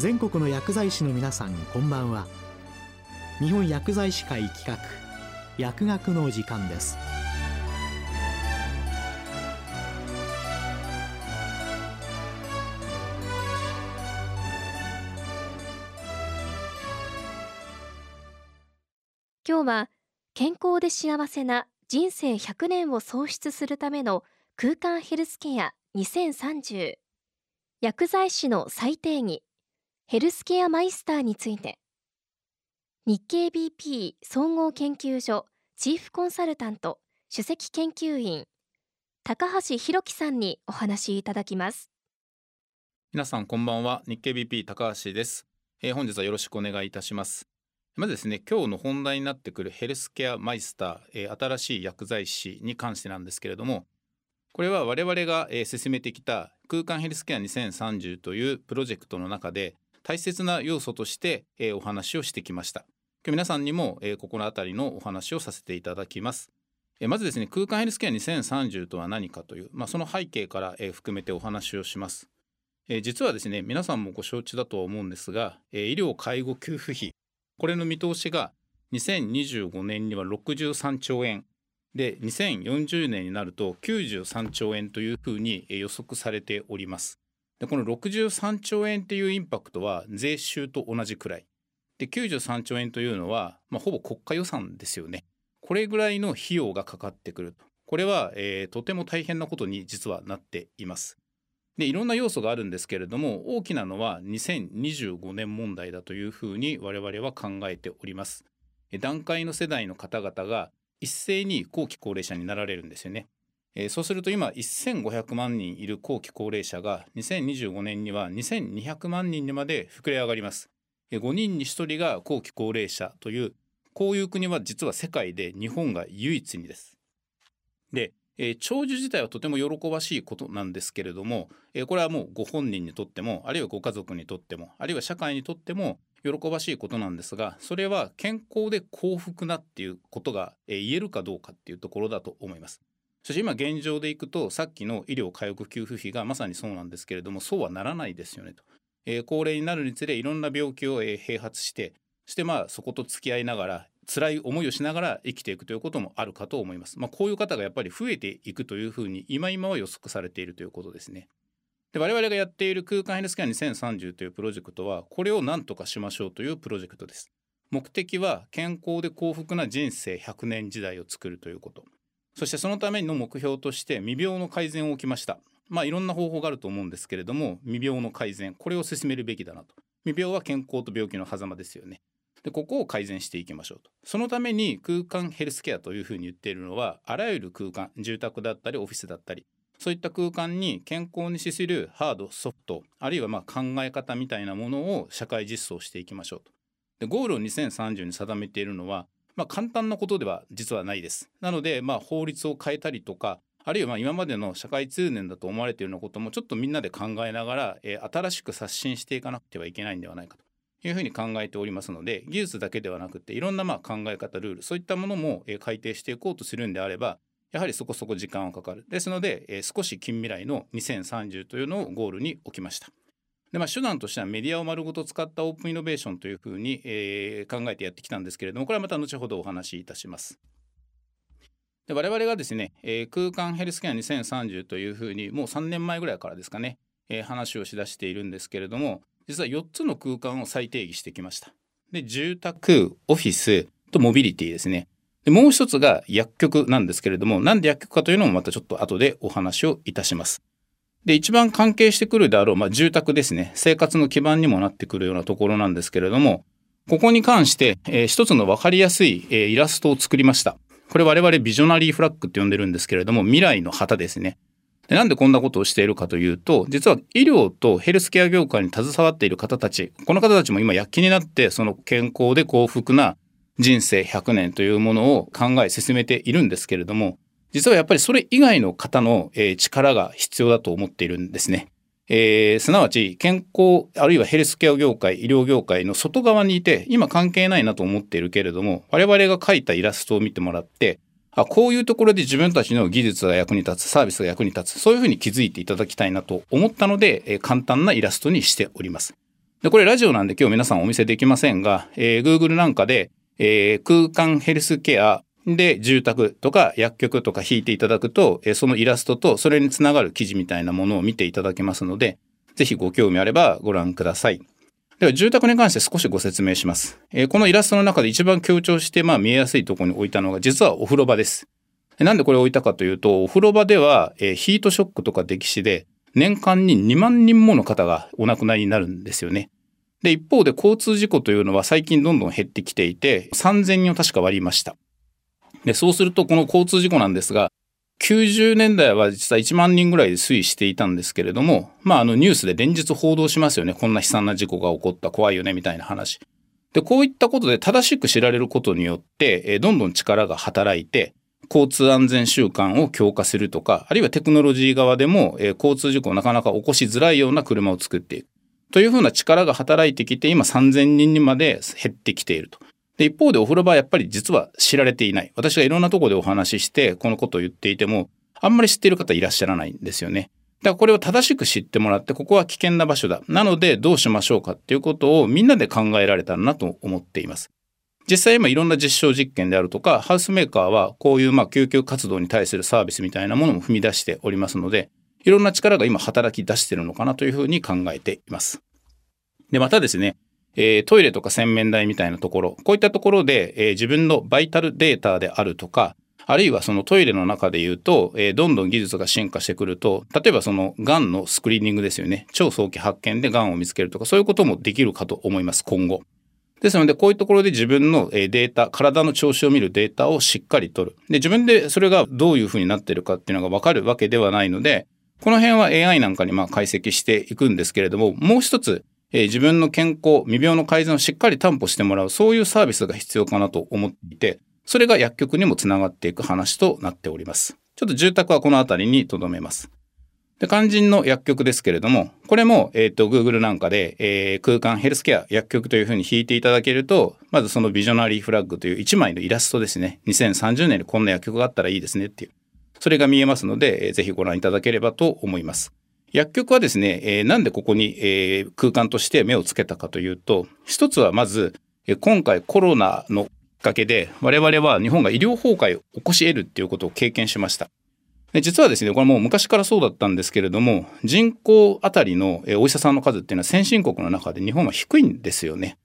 全国の薬剤師の皆さんこんばんは。日本薬剤師会企画薬学の時間です。今日は健康で幸せな人生100年を創出するための空間ヘルスケア2030薬剤師の再定義。ヘルスケアマイスターについて。日経 BP 総合研究所チーフコンサルタント首席研究員高橋弘樹さんにお話しいただきます。皆さんこんばんは。日経 BP 高橋です、えー、本日はよろしくお願いいたします。まずですね今日の本題になってくるヘルスケアマイスター、えー、新しい薬剤師に関してなんですけれどもこれは我々が、えー、進めてきた空間ヘルスケア2030というプロジェクトの中で大切な要素として、えー、お話をしてきました。今日皆さんにも、えー、ここの辺りのお話をさせていただきます、えー、まずですね空間ヘルスケア2030とは何かという、まあ、その背景から、えー、含めてお話をします。えー、実はですね皆さんもご承知だとは思うんですが、えー、医療介護給付費。これの見通しが2025年には63兆円で2040年になると93兆円というふうに予測されております。でこの63兆円っていうインパクトは税収と同じくらいで93兆円というのは、まあ、ほぼ国家予算ですよね。これぐらいの費用がかかってくるとこれは、えー、とても大変なことに実はなっています。でいろんな要素があるんですけれども大きなのは2025年問題だというふうに我々は考えております。段階の世代の方々が一斉に後期高齢者になられるんですよね。えー、そうすると今1500万人いる後期高齢者が2025年には2200万人にまで膨れ上がります。5人に1人が後期高齢者というこういう国は実は世界で日本が唯一にです。で、えー、長寿自体はとても喜ばしいことなんですけれども、えー、これはもうご本人にとってもあるいはご家族にとってもあるいは社会にとっても喜ばしいことなんですがそれは健康で幸福なっていうことが言えるかどうかっていうところだと思います。そし今現状でいくとさっきの医療介護給付費がまさにそうなんですけれどもそうはならないですよねと。えー、高齢になるにつれいろんな病気を、えー、併発してそしてまあそこと付き合いながら辛い思いをしながら生きていくということもあるかと思います。まあ、こういう方がやっぱり増えていくというふうに今今は予測されているということですね。で我々がやっている空間ヘルスケア2030というプロジェクトはこれを何とかしましょうというプロジェクトです。目的は健康で幸福な人生100年時代を作るということ。そしてそのための目標として未病の改善を置きました。まあいろんな方法があると思うんですけれども未病の改善これを進めるべきだなと。未病は健康と病気の狭間ですよね。でここを改善していきましょうとそのために空間ヘルスケアというふうに言っているのはあらゆる空間住宅だったりオフィスだったりそういった空間に健康に資するハードソフトあるいはま考え方みたいなものを社会実装していきましょうと。でゴールを2030に定めているのは、まあ、簡単なことでは実はないです。なので、まあ、法律を変えたりとかあるいはま今までの社会通念だと思われているようなこともちょっとみんなで考えながら、えー、新しく刷新していかなくてはいけないんではないかというふうに考えておりますので技術だけではなくていろんなま考え方ルールそういったものも、え改定していこうとするんであればやはりそこそこ時間はかかる。ですので、えー、少し近未来の2030というのをゴールに置きました。でまあ、手段としてはメディアを丸ごと使ったオープンイノベーションというふうに、えー、考えてやってきたんですけれどもこれはまた後ほどお話しいたします。で我々がですね、えー、空間ヘルスケア2030というふうにもう3年前ぐらいからですかね、えー、話をしだしているんですけれども実は4つの空間を再定義してきました。で住宅オフィスとモビリティですねでもう一つが薬局なんですけれども、なんで薬局かというのもまたちょっと後でお話をいたします。で、一番関係してくるであろう、まあ、住宅ですね。生活の基盤にもなってくるようなところなんですけれども、ここに関して、えー、一つの分かりやすい、えー、イラストを作りました。これ我々ビジョナリーフラッグって呼んでるんですけれども、未来の旗ですね。でなんでこんなことをしているかというと、実は医療とヘルスケア業界に携わっている方たち、この方たちも今躍起になって、その健康で幸福な人生100年というものを考え進めているんですけれども、実はやっぱりそれ以外の方の、力が必要だと思っているんですね。えー、すなわち健康あるいはヘルスケア業界医療業界の外側にいて今関係ないなと思っているけれども我々が描いたイラストを見てもらってあこういうところで自分たちの技術が役に立つサービスが役に立つそういうふうに気づいていただきたいなと思ったので、えー、簡単なイラストにしております。でこれラジオなんで今日皆さんお見せできませんが、えー、Google なんかで、え、空間ヘルスケアで住宅とか薬局とか引いていただくと、え、そのイラストとそれにつながる記事みたいなものを見ていただけますので、ぜひご興味あればご覧ください。では住宅に関して少しご説明します。え、このイラストの中で一番強調してまあ見えやすいところに置いたのが実はお風呂場です。なんでこれを置いたかというと、お風呂場では、え、ヒートショックとか溺死で年間に2万人もの方がお亡くなりになるんですよね。で、一方で交通事故というのは最近どんどん減ってきていて、3000人を確か割りました。で、そうするとこの交通事故なんですが、90年代は実は1万人ぐらいで推移していたんですけれども、まあ、あのニュースで連日報道しますよね。こんな悲惨な事故が起こった怖いよねみたいな話。で、こういったことで正しく知られることによって、どんどん力が働いて、交通安全習慣を強化するとか、あるいはテクノロジー側でも、交通事故をなかなか起こしづらいような車を作っていく。というふうな力が働いてきて、今3000人にまで減ってきていると。で、一方でお風呂場はやっぱり実は知られていない。私がいろんなとこでお話しして、このことを言っていても、あんまり知っている方いらっしゃらないんですよね。だからこれを正しく知ってもらって、ここは危険な場所だ。なのでどうしましょうかっていうことをみんなで考えられたらなと思っています。実際今いろんな実証実験であるとか、ハウスメーカーはこういうま救急活動に対するサービスみたいなものも踏み出しておりますので、いろんな力が今働き出してるのかなというふうに考えています。で、またですね、えー、トイレとか洗面台みたいなところ、こういったところで、えー、自分のバイタルデータであるとか、あるいはそのトイレの中で言うと、えー、どんどん技術が進化してくると、例えばその癌のスクリーニングですよね。超早期発見で癌を見つけるとか、そういうこともできるかと思います、今後。ですので、こういうところで自分のデータ、体の調子を見るデータをしっかり取る。で、自分でそれがどういうふうになってるかっていうのがわかるわけではないので、この辺は AI なんかにまあ解析していくんですけれども、もう一つ、えー、自分の健康、未病の改善をしっかり担保してもらう、そういうサービスが必要かなと思っていて、それが薬局にもつながっていく話となっております。ちょっと住宅はこの辺りに留めます。で、肝心の薬局ですけれども、これも、えっ、ー、と、Google なんかで、えー、空間ヘルスケア薬局というふうに引いていただけると、まずそのビジョナリーフラッグという1枚のイラストですね。2030年にこんな薬局があったらいいですねっていう。それが見えますので、ぜひご覧いただければと思います。薬局はですね、えー、なんでここに、えー、空間として目をつけたかというと、一つはまず、えー、今回コロナのきっかけで、我々は日本が医療崩壊を起こし得るっていうことを経験しました。で実はですね、これもう昔からそうだったんですけれども、人口あたりのお医者さんの数っていうのは先進国の中で日本は低いんですよね。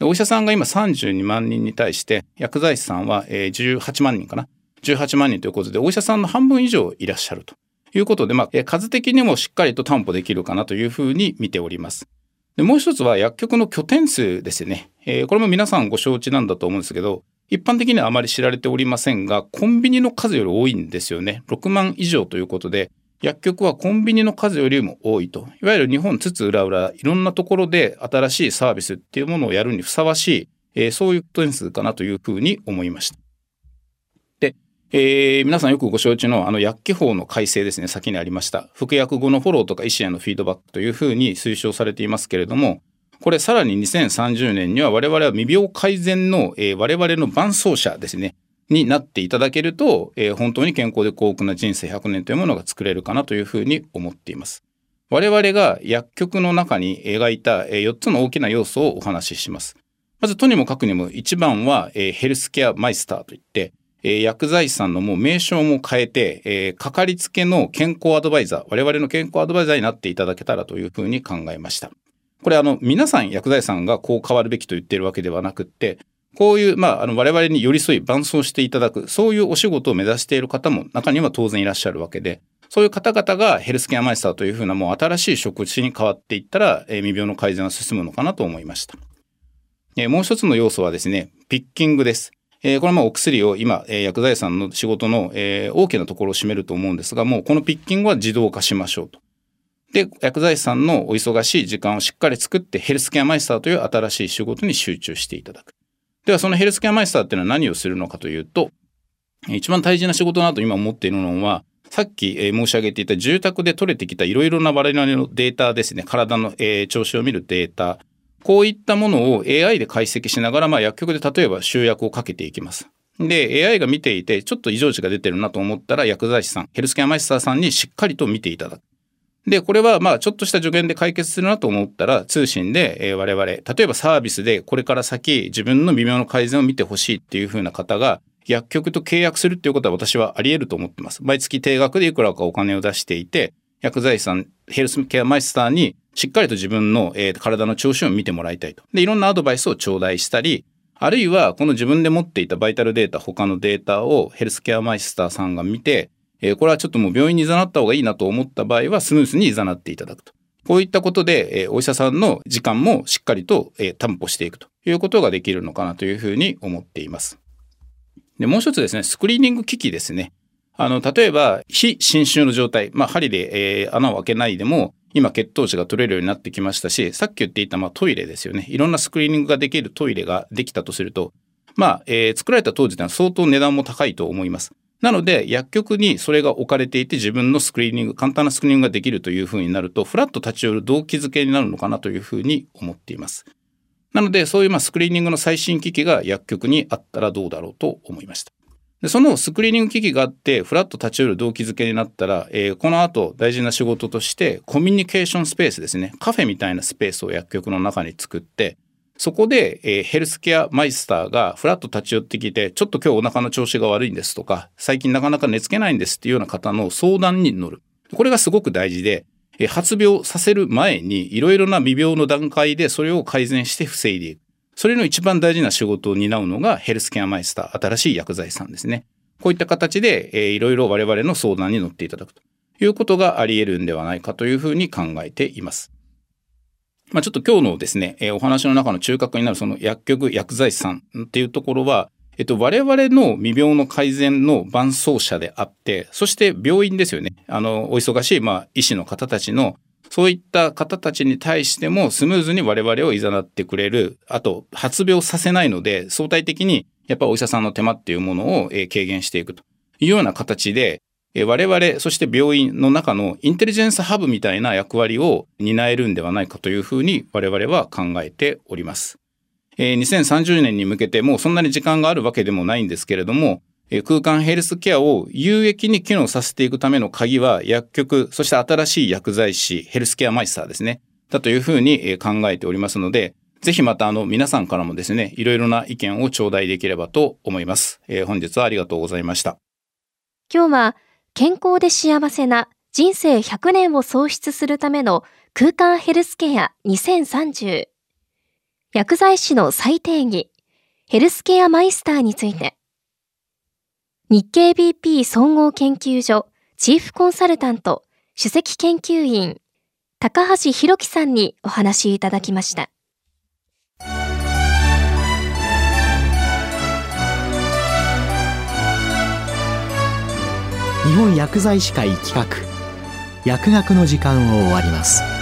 お医者さんが今32万人に対して、薬剤師さんは18万人かな？18万人ということで、お医者さんの半分以上いらっしゃると。いうことで、まあ、数的にもしっかりと担保できるかなというふうに見ております。でもう一つは薬局の拠点数ですよね、これも皆さんご承知なんだと思うんですけど、一般的にはあまり知られておりませんが、コンビニの数より多いんですよね。6万以上ということで、薬局はコンビニの数よりも多いと。いわゆる日本津々浦々、いろんなところで新しいサービスっていうものをやるにふさわしい、そういう拠点数かなというふうに思いました。えー、皆さんよくご承知のあの薬機法の改正ですね、先にありました。服薬後のフォローとか医師へのフィードバックというふうに推奨されていますけれども、これさらに2030年には我々は未病改善の、えー、我々の伴走者ですね、になっていただけると、えー、本当に健康で幸福な人生100年というものが作れるかなというふうに思っています。我々が薬局の中に描いた4つの大きな要素をお話しします。まずとにもかくにも一番はヘルスケアマイスターといって、え、薬剤師さんのもう名称も変えて、えー、かかりつけの健康アドバイザー、我々の健康アドバイザーになっていただけたらというふうに考えました。これあの、皆さん薬剤師さんがこう変わるべきと言っているわけではなくって、こういう、まあ、あの、我々に寄り添い伴走していただく、そういうお仕事を目指している方も中には当然いらっしゃるわけで、そういう方々がヘルスケアマイスターというふうなもう新しい職種に変わっていったら、えー、未病の改善は進むのかなと思いました。えー、もう一つの要素はですね、ピッキングです。えー、これはまあお薬を今、えー、薬剤師さんの仕事の、えー、大きなところを占めると思うんですが、もうこのピッキングは自動化しましょうと。で、薬剤師さんのお忙しい時間をしっかり作ってヘルスケアマイスターという新しい仕事に集中していただく。ではそのヘルスケアマイスターっていうのは何をするのかというと、一番大事な仕事だと今思っているのは、さっき申し上げていた住宅で取れてきたいろいろな我々のデータですね、体の調子を見るデータ、こういったものを AI で解析しながら、まあ、薬局で例えば集約をかけていきます。で、AI が見ていて、ちょっと異常値が出てるなと思ったら、薬剤師さん、ヘルスケアマイスターさんにしっかりと見ていただく。でこれはまあちょっとした助言で解決するなと思ったら通信で、えー、我々例えばサービスでこれから先自分の微妙な改善を見てほしいっていう風な方が薬局と契約するっていうことは私はあり得ると思ってます。毎月定額でいくらかお金を出していて薬剤師さんヘルスケアマイスターにしっかりと自分の、えー、体の調子を見てもらいたいと。でいろんなアドバイスを頂戴したりあるいはこの自分で持っていたバイタルデータ他のデータをヘルスケアマイスターさんが見てえー、これはちょっともう病院に誘った方がいいなと思った場合はスムーズに誘っていただくと。こういったことで、えー、お医者さんの時間もしっかりと、えー、担保していくということができるのかなというふうに思っています。でもう一つですね、スクリーニング機器ですね。あの例えば非侵襲の状態、まあ、針で、えー、穴を開けないでも今血糖値が取れるようになってきましたしさっき言っていた、まあ、トイレですよねいろんなスクリーニングができるトイレができたとするとまあ、えー、作られた当時では相当値段も高いと思います。なので薬局にそれが置かれていて自分のスクリーニング簡単なスクリーニングができるというふうになるとフラット立ち寄る動機づけになるのかなというふうに思っています。なのでそういうまあスクリーニングの最新機器が薬局にあったらどうだろうと思いました。でそのスクリーニング機器があってフラット立ち寄る動機づけになったら、えー、この後大事な仕事としてコミュニケーションスペースですねカフェみたいなスペースを薬局の中に作ってそこで、えー、ヘルスケアマイスターがフラット立ち寄ってきて、ちょっと今日お腹の調子が悪いんですとか、最近なかなか寝つけないんですっていうような方の相談に乗る。これがすごく大事で、えー、発病させる前にいろいろな未病の段階でそれを改善して防いでいく。それの一番大事な仕事を担うのがヘルスケアマイスター、新しい薬剤師さんですね。こういった形で、えー、いろいろ我々の相談に乗っていただくということがあり得るんではないかというふうに考えています。まあ、ちょっと今日のですね、えー、お話の中の中核になるその薬局薬剤師さんっていうところは、えっと、我々の未病の改善の伴走者であって、そして病院ですよね。あの、お忙しい、まあ、医師の方たちの、そういった方たちに対してもスムーズに我々を誘ってくれる、あと、発病させないので、相対的にやっぱお医者さんの手間っていうものを、軽減していくというような形で、我々そして病院の中のインテリジェンスハブみたいな役割を担えるんではないかというふうに我々は考えております。2030年に向けてもうそんなに時間があるわけでもないんですけれども空間ヘルスケアを有益に機能させていくための鍵は薬局そして新しい薬剤師ヘルスケアマイスターですね。だというふうに考えておりますのでぜひまたあの皆さんからもですねいろいろな意見を頂戴できればと思います、えー、本日はありがとうございました。今日は健康で幸せな人生100年を創出するための空間ヘルスケア2030薬剤師の再定義ヘルスケアマイスターについて。日経 BP 総合研究所チーフコンサルタント首席研究員高橋弘樹さんにお話いただきました。日本薬剤師会企画薬学の時間を終わります